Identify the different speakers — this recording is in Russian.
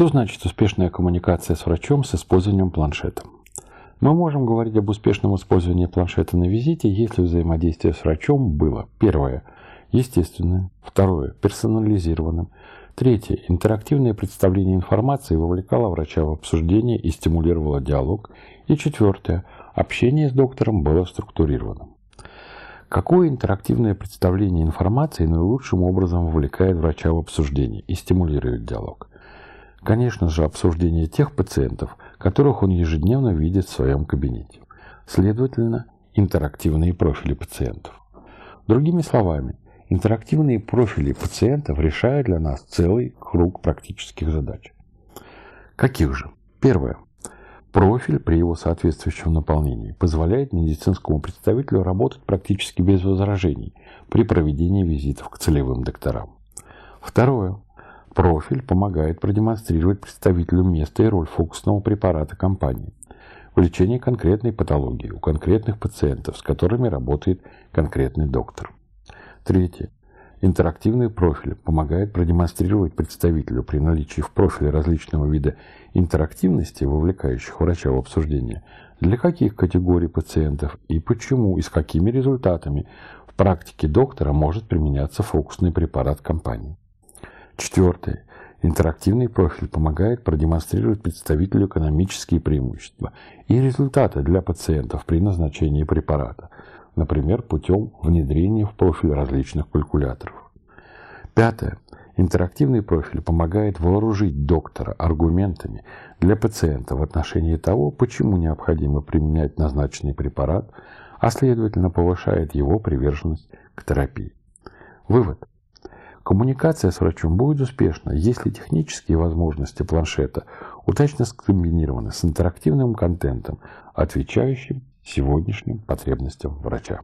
Speaker 1: Что значит успешная коммуникация с врачом с использованием планшета? Мы можем говорить об успешном использовании планшета на визите, если взаимодействие с врачом было. Первое – естественным, второе – персонализированным, третье – интерактивное представление информации вовлекало врача в обсуждение и стимулировало диалог, и четвертое – общение с доктором было структурированным. Какое интерактивное представление информации наилучшим образом вовлекает врача в обсуждение и стимулирует диалог? Конечно же, обсуждение тех пациентов, которых он ежедневно видит в своем кабинете. Следовательно, интерактивные профили пациентов. Другими словами, интерактивные профили пациентов решают для нас целый круг практических задач. Каких же? Первое. Профиль при его соответствующем наполнении позволяет медицинскому представителю работать практически без возражений при проведении визитов к целевым докторам. Второе. Профиль помогает продемонстрировать представителю место и роль фокусного препарата компании в лечении конкретной патологии у конкретных пациентов, с которыми работает конкретный доктор. Третье. Интерактивный профиль помогает продемонстрировать представителю при наличии в профиле различного вида интерактивности, вовлекающих врача в обсуждение, для каких категорий пациентов и почему и с какими результатами в практике доктора может применяться фокусный препарат компании. Четвертое. Интерактивный профиль помогает продемонстрировать представителю экономические преимущества и результаты для пациентов при назначении препарата, например, путем внедрения в профиль различных калькуляторов. Пятое. Интерактивный профиль помогает вооружить доктора аргументами для пациента в отношении того, почему необходимо применять назначенный препарат, а следовательно повышает его приверженность к терапии. Вывод. Коммуникация с врачом будет успешна, если технические возможности планшета удачно скомбинированы с интерактивным контентом, отвечающим сегодняшним потребностям врача.